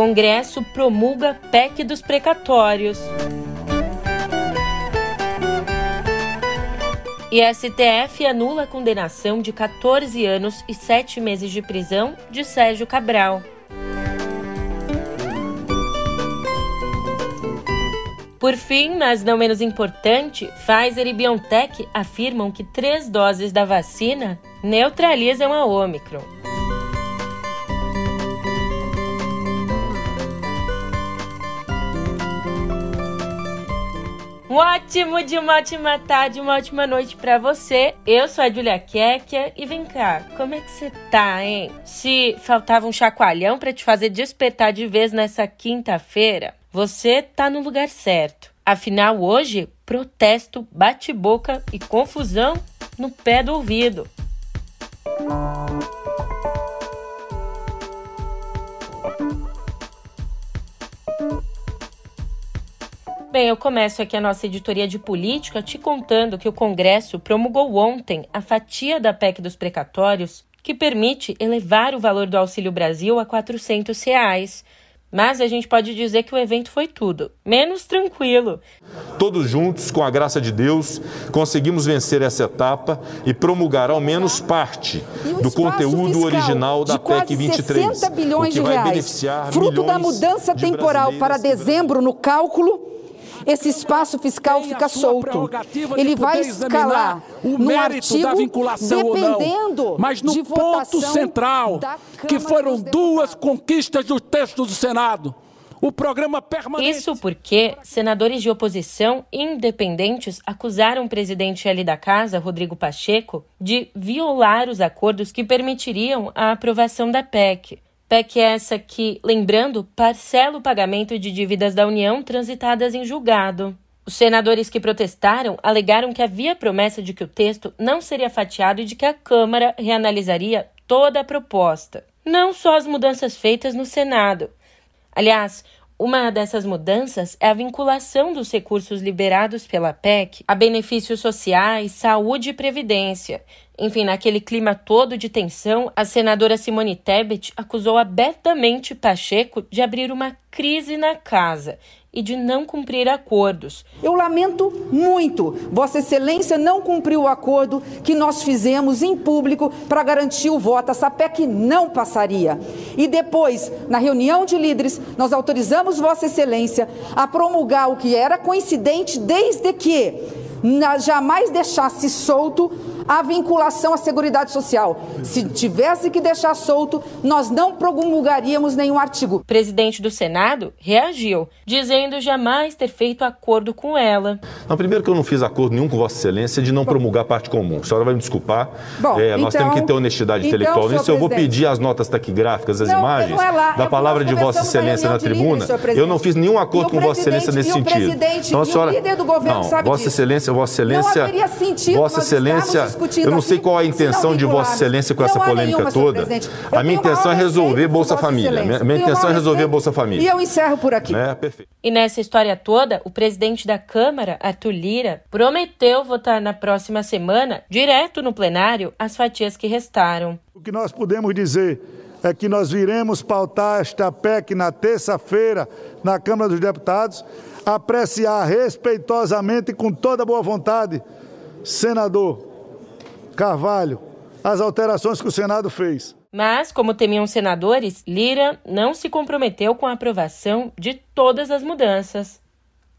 Congresso promulga PEC dos precatórios. E a STF anula a condenação de 14 anos e 7 meses de prisão de Sérgio Cabral. Por fim, mas não menos importante, Pfizer e BioNTech afirmam que três doses da vacina neutralizam a Omicron. Um ótimo de uma ótima tarde, uma ótima noite para você. Eu sou a Julia Kekia e vem cá, como é que você tá, hein? Se faltava um chacoalhão para te fazer despertar de vez nessa quinta-feira, você tá no lugar certo. Afinal, hoje, protesto, bate-boca e confusão no pé do ouvido. Bem, eu começo aqui a nossa editoria de política te contando que o Congresso promulgou ontem a fatia da PEC dos precatórios que permite elevar o valor do Auxílio Brasil a 400 reais. Mas a gente pode dizer que o evento foi tudo, menos tranquilo. Todos juntos, com a graça de Deus, conseguimos vencer essa etapa e promulgar ao menos parte do conteúdo original da PEC 23, 60 bilhões de reais, fruto da mudança temporal para dezembro no cálculo esse espaço fiscal fica solto. Ele vai escalar o mérito da vinculação ou não, mas no ponto central, que foram duas conquistas do texto do Senado. O programa permanente. Isso porque senadores de oposição independentes acusaram o presidente ali da casa, Rodrigo Pacheco, de violar os acordos que permitiriam a aprovação da PEC. PEC é essa que, lembrando, parcela o pagamento de dívidas da União transitadas em julgado. Os senadores que protestaram alegaram que havia promessa de que o texto não seria fatiado e de que a Câmara reanalisaria toda a proposta, não só as mudanças feitas no Senado. Aliás, uma dessas mudanças é a vinculação dos recursos liberados pela PEC a benefícios sociais, saúde e previdência. Enfim, naquele clima todo de tensão, a senadora Simone Tebet acusou abertamente Pacheco de abrir uma crise na casa e de não cumprir acordos. Eu lamento muito. Vossa Excelência não cumpriu o acordo que nós fizemos em público para garantir o voto. Essa PEC não passaria. E depois, na reunião de líderes, nós autorizamos Vossa Excelência a promulgar o que era coincidente desde que jamais deixasse solto a vinculação à Seguridade Social. Se tivesse que deixar solto, nós não promulgaríamos nenhum artigo. O presidente do Senado reagiu, dizendo jamais ter feito acordo com ela. Não, primeiro que eu não fiz acordo nenhum com Vossa Excelência de não Bom, promulgar parte comum. A senhora vai me desculpar. Bom, é, nós então, temos que ter honestidade então, intelectual nisso. Eu vou pedir as notas taquigráficas, as não, imagens não é lá, da palavra de Vossa Excelência na tribuna. Eu não fiz nenhum acordo com Vossa Excelência nesse sentido. Então, a senhora, líder do governo não, sabe Vossa Excelência, Vossa Excelência, Vossa Excelência eu não sei qual a intenção de Vossa Excelência com essa polêmica toda. A minha intenção é resolver Bolsa Família. Minha, minha intenção é resolver Bolsa Família. E eu encerro por aqui. É, perfeito. E nessa história toda, o presidente da Câmara, Arthur Lira, prometeu votar na próxima semana, direto no plenário, as fatias que restaram. O que nós podemos dizer é que nós viremos pautar esta PEC na terça-feira na Câmara dos Deputados, apreciar respeitosamente e com toda boa vontade, senador Carvalho, as alterações que o Senado fez. Mas, como temiam senadores, Lira não se comprometeu com a aprovação de todas as mudanças.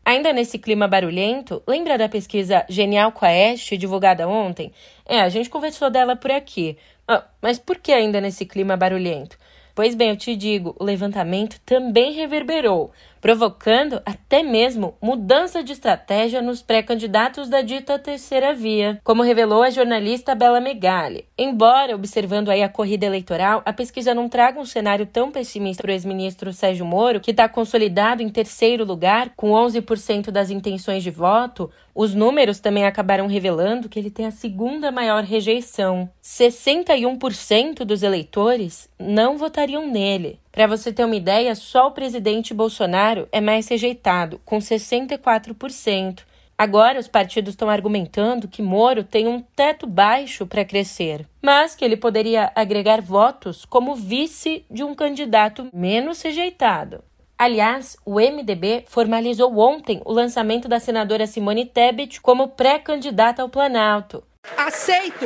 Ainda nesse clima barulhento, lembra da pesquisa Genial Quest, divulgada ontem? É, a gente conversou dela por aqui. Ah, mas por que ainda nesse clima barulhento? Pois bem, eu te digo, o levantamento também reverberou, provocando até mesmo mudança de estratégia nos pré-candidatos da dita terceira via, como revelou a jornalista Bela Megali. Embora, observando aí a corrida eleitoral, a pesquisa não traga um cenário tão pessimista para o ex-ministro Sérgio Moro, que está consolidado em terceiro lugar, com 11% das intenções de voto, os números também acabaram revelando que ele tem a segunda maior rejeição. 61% dos eleitores não votariam nele. Para você ter uma ideia, só o presidente Bolsonaro é mais rejeitado, com 64%. Agora, os partidos estão argumentando que Moro tem um teto baixo para crescer, mas que ele poderia agregar votos como vice de um candidato menos rejeitado. Aliás, o MDB formalizou ontem o lançamento da senadora Simone Tebet como pré-candidata ao Planalto. Aceito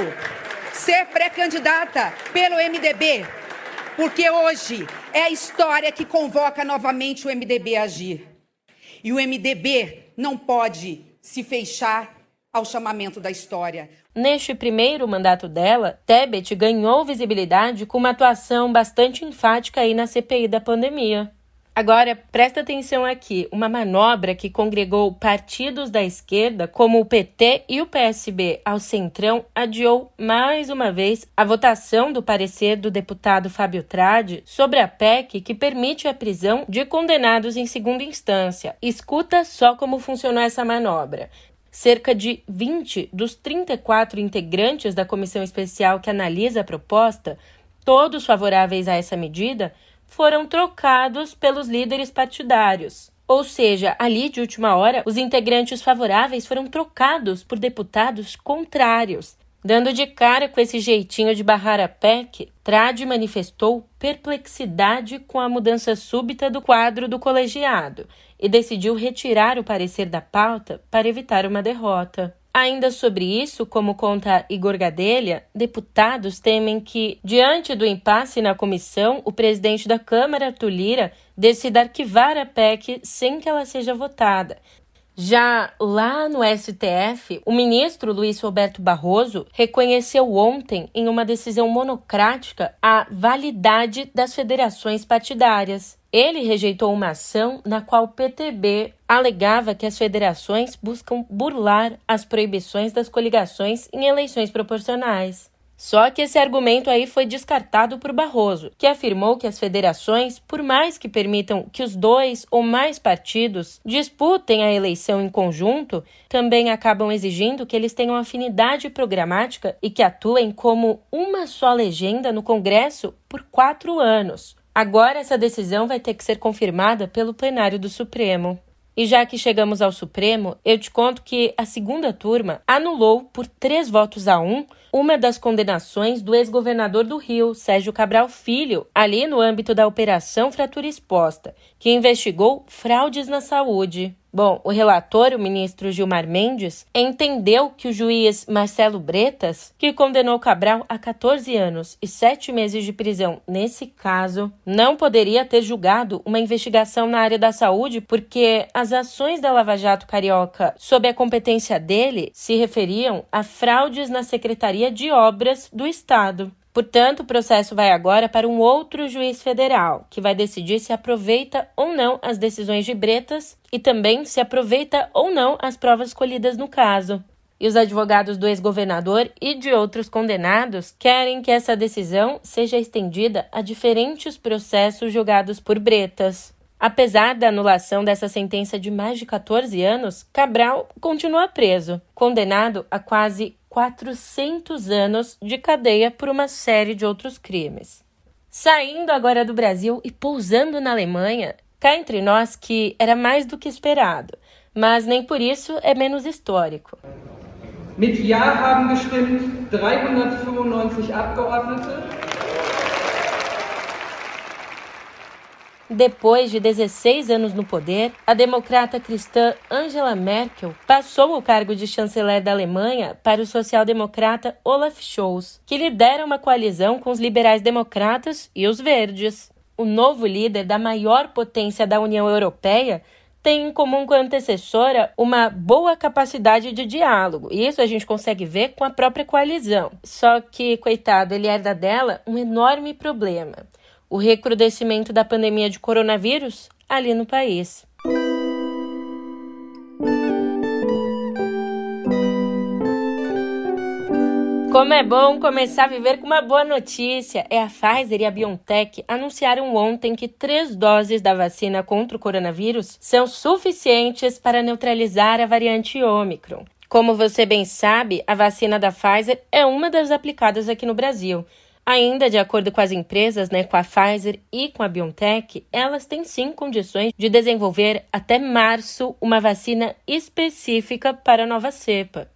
ser pré-candidata pelo MDB, porque hoje é a história que convoca novamente o MDB a agir. E o MDB não pode se fechar ao chamamento da história. Neste primeiro mandato dela, Tebet ganhou visibilidade com uma atuação bastante enfática aí na CPI da pandemia. Agora, presta atenção aqui: uma manobra que congregou partidos da esquerda, como o PT e o PSB, ao Centrão, adiou mais uma vez a votação do parecer do deputado Fábio Trade sobre a PEC que permite a prisão de condenados em segunda instância. Escuta só como funcionou essa manobra. Cerca de 20 dos 34 integrantes da comissão especial que analisa a proposta, todos favoráveis a essa medida, foram trocados pelos líderes partidários. Ou seja, ali de última hora, os integrantes favoráveis foram trocados por deputados contrários. Dando de cara com esse jeitinho de barrar a PEC, Trade manifestou perplexidade com a mudança súbita do quadro do colegiado e decidiu retirar o parecer da pauta para evitar uma derrota. Ainda sobre isso, como conta Igor Gadelha, deputados temem que, diante do impasse na comissão, o presidente da Câmara, Arthur Lira, decida arquivar a PEC sem que ela seja votada. Já lá no STF, o ministro Luiz Roberto Barroso reconheceu ontem, em uma decisão monocrática, a validade das federações partidárias. Ele rejeitou uma ação na qual o PTB alegava que as federações buscam burlar as proibições das coligações em eleições proporcionais. Só que esse argumento aí foi descartado por Barroso, que afirmou que as federações, por mais que permitam que os dois ou mais partidos disputem a eleição em conjunto, também acabam exigindo que eles tenham afinidade programática e que atuem como uma só legenda no Congresso por quatro anos, Agora, essa decisão vai ter que ser confirmada pelo plenário do Supremo. E já que chegamos ao Supremo, eu te conto que a segunda turma anulou, por três votos a um, uma das condenações do ex-governador do Rio, Sérgio Cabral Filho, ali no âmbito da Operação Fratura Exposta, que investigou fraudes na saúde. Bom, o relator, o ministro Gilmar Mendes, entendeu que o juiz Marcelo Bretas, que condenou Cabral a 14 anos e 7 meses de prisão nesse caso, não poderia ter julgado uma investigação na área da saúde porque as ações da Lava Jato Carioca sob a competência dele se referiam a fraudes na Secretaria de Obras do Estado. Portanto, o processo vai agora para um outro juiz federal, que vai decidir se aproveita ou não as decisões de Bretas e também se aproveita ou não as provas colhidas no caso. E os advogados do ex-governador e de outros condenados querem que essa decisão seja estendida a diferentes processos julgados por Bretas. Apesar da anulação dessa sentença de mais de 14 anos, Cabral continua preso, condenado a quase 400 anos de cadeia por uma série de outros crimes. Saindo agora do Brasil e pousando na Alemanha, cá entre nós que era mais do que esperado, mas nem por isso é menos histórico. Mit Ja haben gestimmt 395 Abgeordnete. Depois de 16 anos no poder, a democrata cristã Angela Merkel passou o cargo de chanceler da Alemanha para o social-democrata Olaf Scholz, que lidera uma coalizão com os liberais democratas e os verdes. O novo líder da maior potência da União Europeia tem em comum com a antecessora uma boa capacidade de diálogo. E isso a gente consegue ver com a própria coalizão. Só que, coitado, ele herda dela um enorme problema o recrudescimento da pandemia de coronavírus ali no país. Como é bom começar a viver com uma boa notícia! É a Pfizer e a BioNTech anunciaram ontem que três doses da vacina contra o coronavírus são suficientes para neutralizar a variante Ômicron. Como você bem sabe, a vacina da Pfizer é uma das aplicadas aqui no Brasil Ainda de acordo com as empresas, né, com a Pfizer e com a BioNTech, elas têm sim condições de desenvolver até março uma vacina específica para a nova cepa.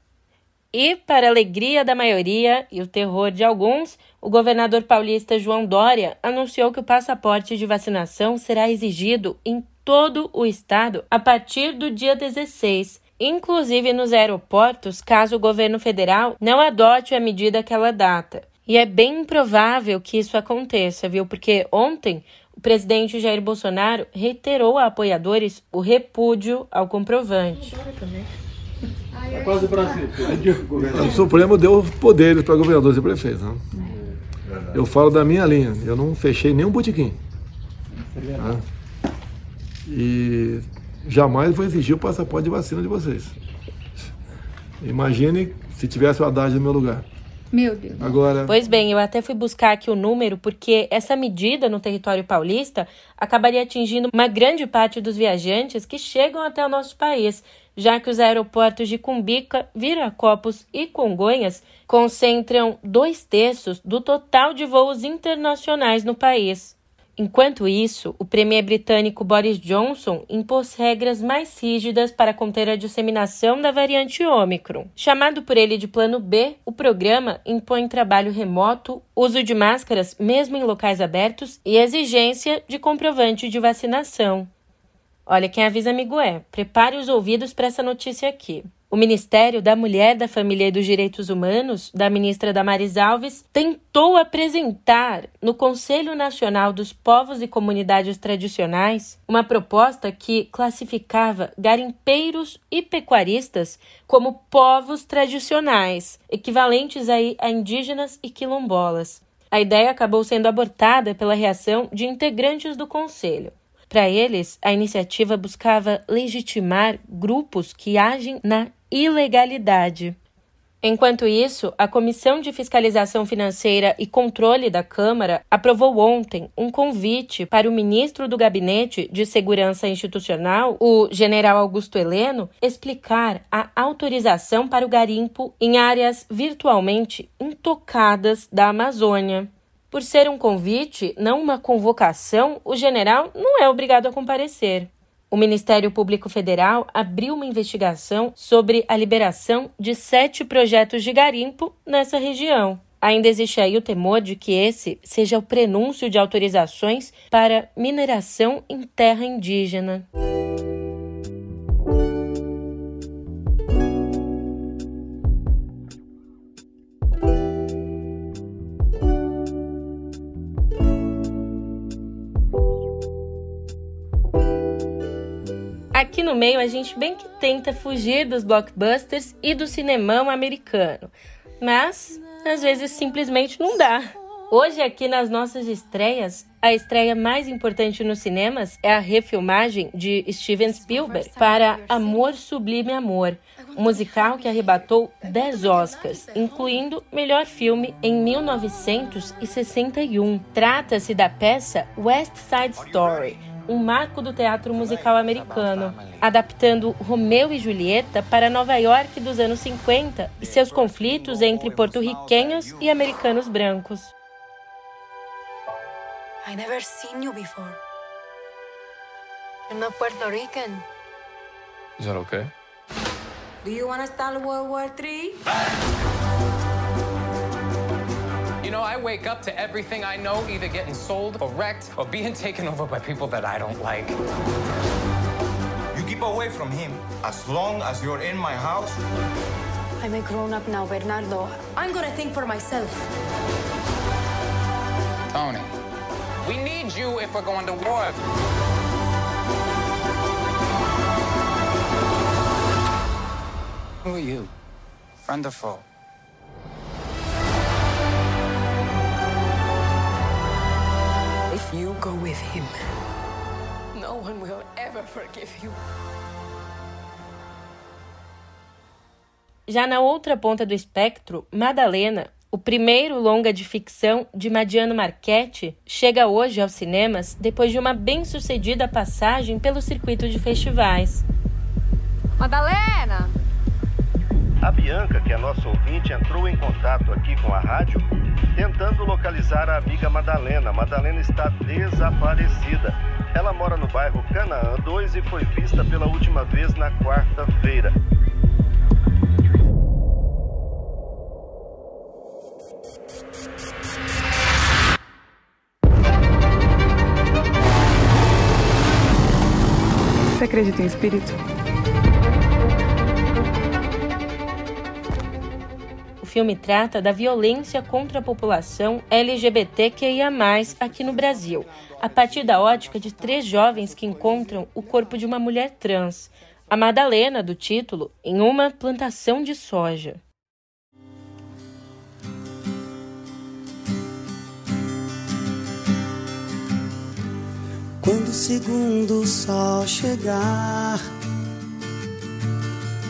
E, para alegria da maioria e o terror de alguns, o governador paulista João Dória anunciou que o passaporte de vacinação será exigido em todo o estado a partir do dia 16, inclusive nos aeroportos, caso o governo federal não adote a medida àquela data. E é bem improvável que isso aconteça, viu? Porque ontem o presidente Jair Bolsonaro reiterou a apoiadores o repúdio ao comprovante. É quase o Brasil. O Supremo deu poderes para governadores e prefeitos. Né? Eu falo da minha linha. Eu não fechei nenhum botequim. Né? E jamais vou exigir o passaporte de vacina de vocês. Imagine se tivesse o Haddad no meu lugar. Meu Deus. Agora. Pois bem, eu até fui buscar aqui o número, porque essa medida no território paulista acabaria atingindo uma grande parte dos viajantes que chegam até o nosso país, já que os aeroportos de Cumbica, Viracopos e Congonhas concentram dois terços do total de voos internacionais no país. Enquanto isso, o premier britânico Boris Johnson impôs regras mais rígidas para conter a disseminação da variante Ômicron. Chamado por ele de Plano B, o programa impõe trabalho remoto, uso de máscaras mesmo em locais abertos e exigência de comprovante de vacinação. Olha, quem avisa amigo é. Prepare os ouvidos para essa notícia aqui. O Ministério da Mulher, da Família e dos Direitos Humanos, da ministra Damares Alves, tentou apresentar no Conselho Nacional dos Povos e Comunidades Tradicionais uma proposta que classificava garimpeiros e pecuaristas como povos tradicionais, equivalentes aí a indígenas e quilombolas. A ideia acabou sendo abortada pela reação de integrantes do Conselho. Para eles, a iniciativa buscava legitimar grupos que agem na ilegalidade. Enquanto isso, a Comissão de Fiscalização Financeira e Controle da Câmara aprovou ontem um convite para o ministro do Gabinete de Segurança Institucional, o general Augusto Heleno, explicar a autorização para o garimpo em áreas virtualmente intocadas da Amazônia. Por ser um convite, não uma convocação, o general não é obrigado a comparecer. O Ministério Público Federal abriu uma investigação sobre a liberação de sete projetos de garimpo nessa região. Ainda existe aí o temor de que esse seja o prenúncio de autorizações para mineração em terra indígena. Aqui no meio a gente bem que tenta fugir dos blockbusters e do cinemão americano, mas às vezes simplesmente não dá. Hoje aqui nas nossas estreias, a estreia mais importante nos cinemas é a refilmagem de Steven Spielberg para Amor Sublime Amor, um musical que arrebatou 10 Oscars, incluindo melhor filme em 1961. Trata-se da peça West Side Story, um marco do teatro musical americano, adaptando Romeu e Julieta para Nova York dos anos 50 e seus conflitos entre porto-riquenhos e americanos brancos. I never seen you before. You're not Puerto Rican. Is that okay? Do you want to start World War III? You know, I wake up to everything I know either getting sold or wrecked or being taken over by people that I don't like. You keep away from him as long as you're in my house. I'm a grown-up now, Bernardo. I'm gonna think for myself. Tony, we need you if we're going to war. Who are you? Friend or foe? Him, no one will ever forgive you. Já na outra ponta do espectro, Madalena, o primeiro longa de ficção de Madiano Marchetti, chega hoje aos cinemas depois de uma bem-sucedida passagem pelo circuito de festivais. Madalena! A Bianca, que é nossa ouvinte, entrou em contato aqui com a rádio tentando localizar a amiga Madalena. Madalena está desaparecida. Ela mora no bairro Canaã 2 e foi vista pela última vez na quarta-feira. Você acredita em espírito? Filme trata da violência contra a população LGBTQIA, aqui no Brasil, a partir da ótica de três jovens que encontram o corpo de uma mulher trans, a Madalena, do título, em uma plantação de soja. Quando o segundo sol chegar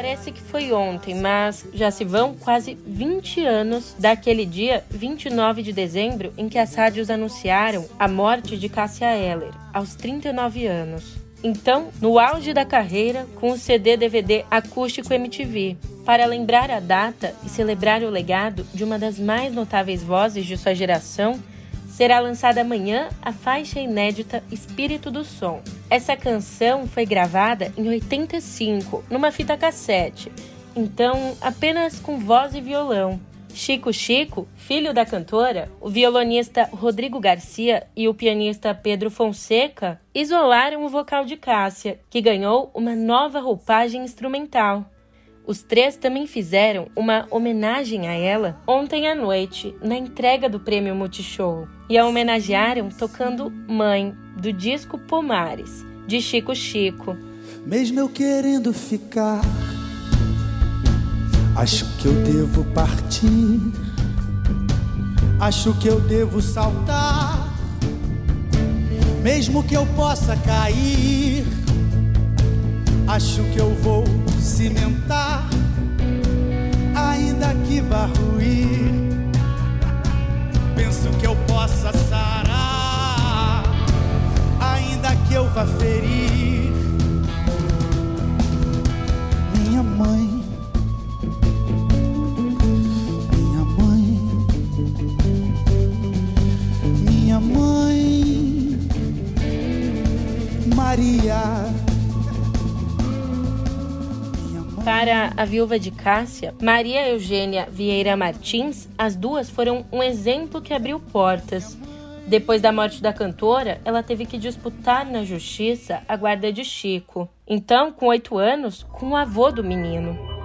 Parece que foi ontem, mas já se vão quase 20 anos daquele dia 29 de dezembro em que as rádios anunciaram a morte de Cássia Eller, aos 39 anos. Então, no auge da carreira, com o CD DVD acústico MTV, para lembrar a data e celebrar o legado de uma das mais notáveis vozes de sua geração, será lançada amanhã a faixa inédita Espírito do Som. Essa canção foi gravada em 85, numa fita cassete, então apenas com voz e violão. Chico Chico, filho da cantora, o violonista Rodrigo Garcia e o pianista Pedro Fonseca isolaram o vocal de Cássia, que ganhou uma nova roupagem instrumental. Os três também fizeram uma homenagem a ela ontem à noite, na entrega do prêmio Multishow, e a homenagearam tocando Mãe, do disco Pomares, de Chico Chico. Mesmo eu querendo ficar, acho que eu devo partir, acho que eu devo saltar, mesmo que eu possa cair Acho que eu vou cimentar, ainda que vá ruir. Penso que eu possa sarar, ainda que eu vá ferir. Minha mãe, minha mãe, minha mãe, Maria. Para a viúva de Cássia, Maria Eugênia Vieira Martins, as duas foram um exemplo que abriu portas. Depois da morte da cantora, ela teve que disputar na justiça a guarda de Chico. Então, com oito anos, com o avô do menino.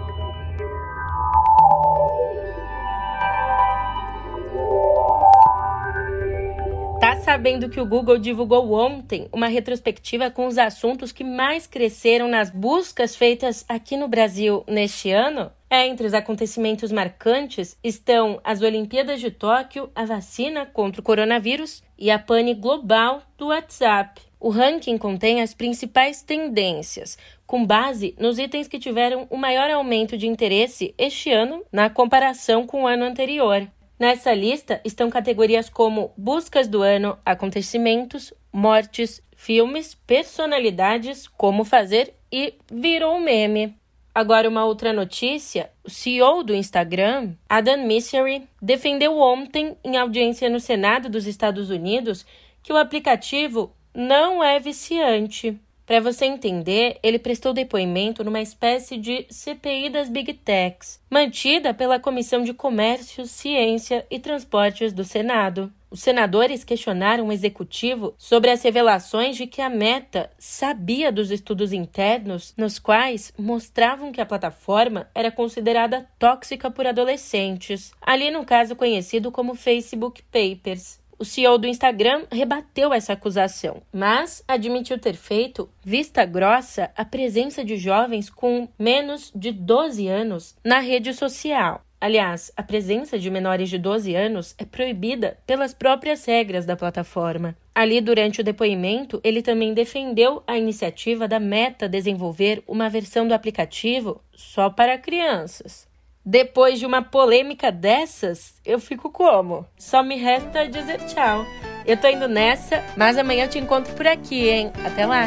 Sabendo que o Google divulgou ontem uma retrospectiva com os assuntos que mais cresceram nas buscas feitas aqui no Brasil neste ano? É, entre os acontecimentos marcantes estão as Olimpíadas de Tóquio, a vacina contra o coronavírus e a pane global do WhatsApp. O ranking contém as principais tendências, com base nos itens que tiveram o maior aumento de interesse este ano na comparação com o ano anterior. Nessa lista estão categorias como buscas do ano, acontecimentos, mortes, filmes, personalidades, como fazer e virou meme. Agora, uma outra notícia: o CEO do Instagram, Adam Misery, defendeu ontem, em audiência no Senado dos Estados Unidos, que o aplicativo não é viciante. Para você entender, ele prestou depoimento numa espécie de CPI das Big Techs, mantida pela Comissão de Comércio, Ciência e Transportes do Senado. Os senadores questionaram o executivo sobre as revelações de que a Meta sabia dos estudos internos nos quais mostravam que a plataforma era considerada tóxica por adolescentes, ali no caso conhecido como Facebook Papers. O CEO do Instagram rebateu essa acusação, mas admitiu ter feito vista grossa a presença de jovens com menos de 12 anos na rede social. Aliás, a presença de menores de 12 anos é proibida pelas próprias regras da plataforma. Ali, durante o depoimento, ele também defendeu a iniciativa da Meta desenvolver uma versão do aplicativo só para crianças. Depois de uma polêmica dessas, eu fico como? Só me resta dizer tchau. Eu tô indo nessa, mas amanhã eu te encontro por aqui, hein? Até lá!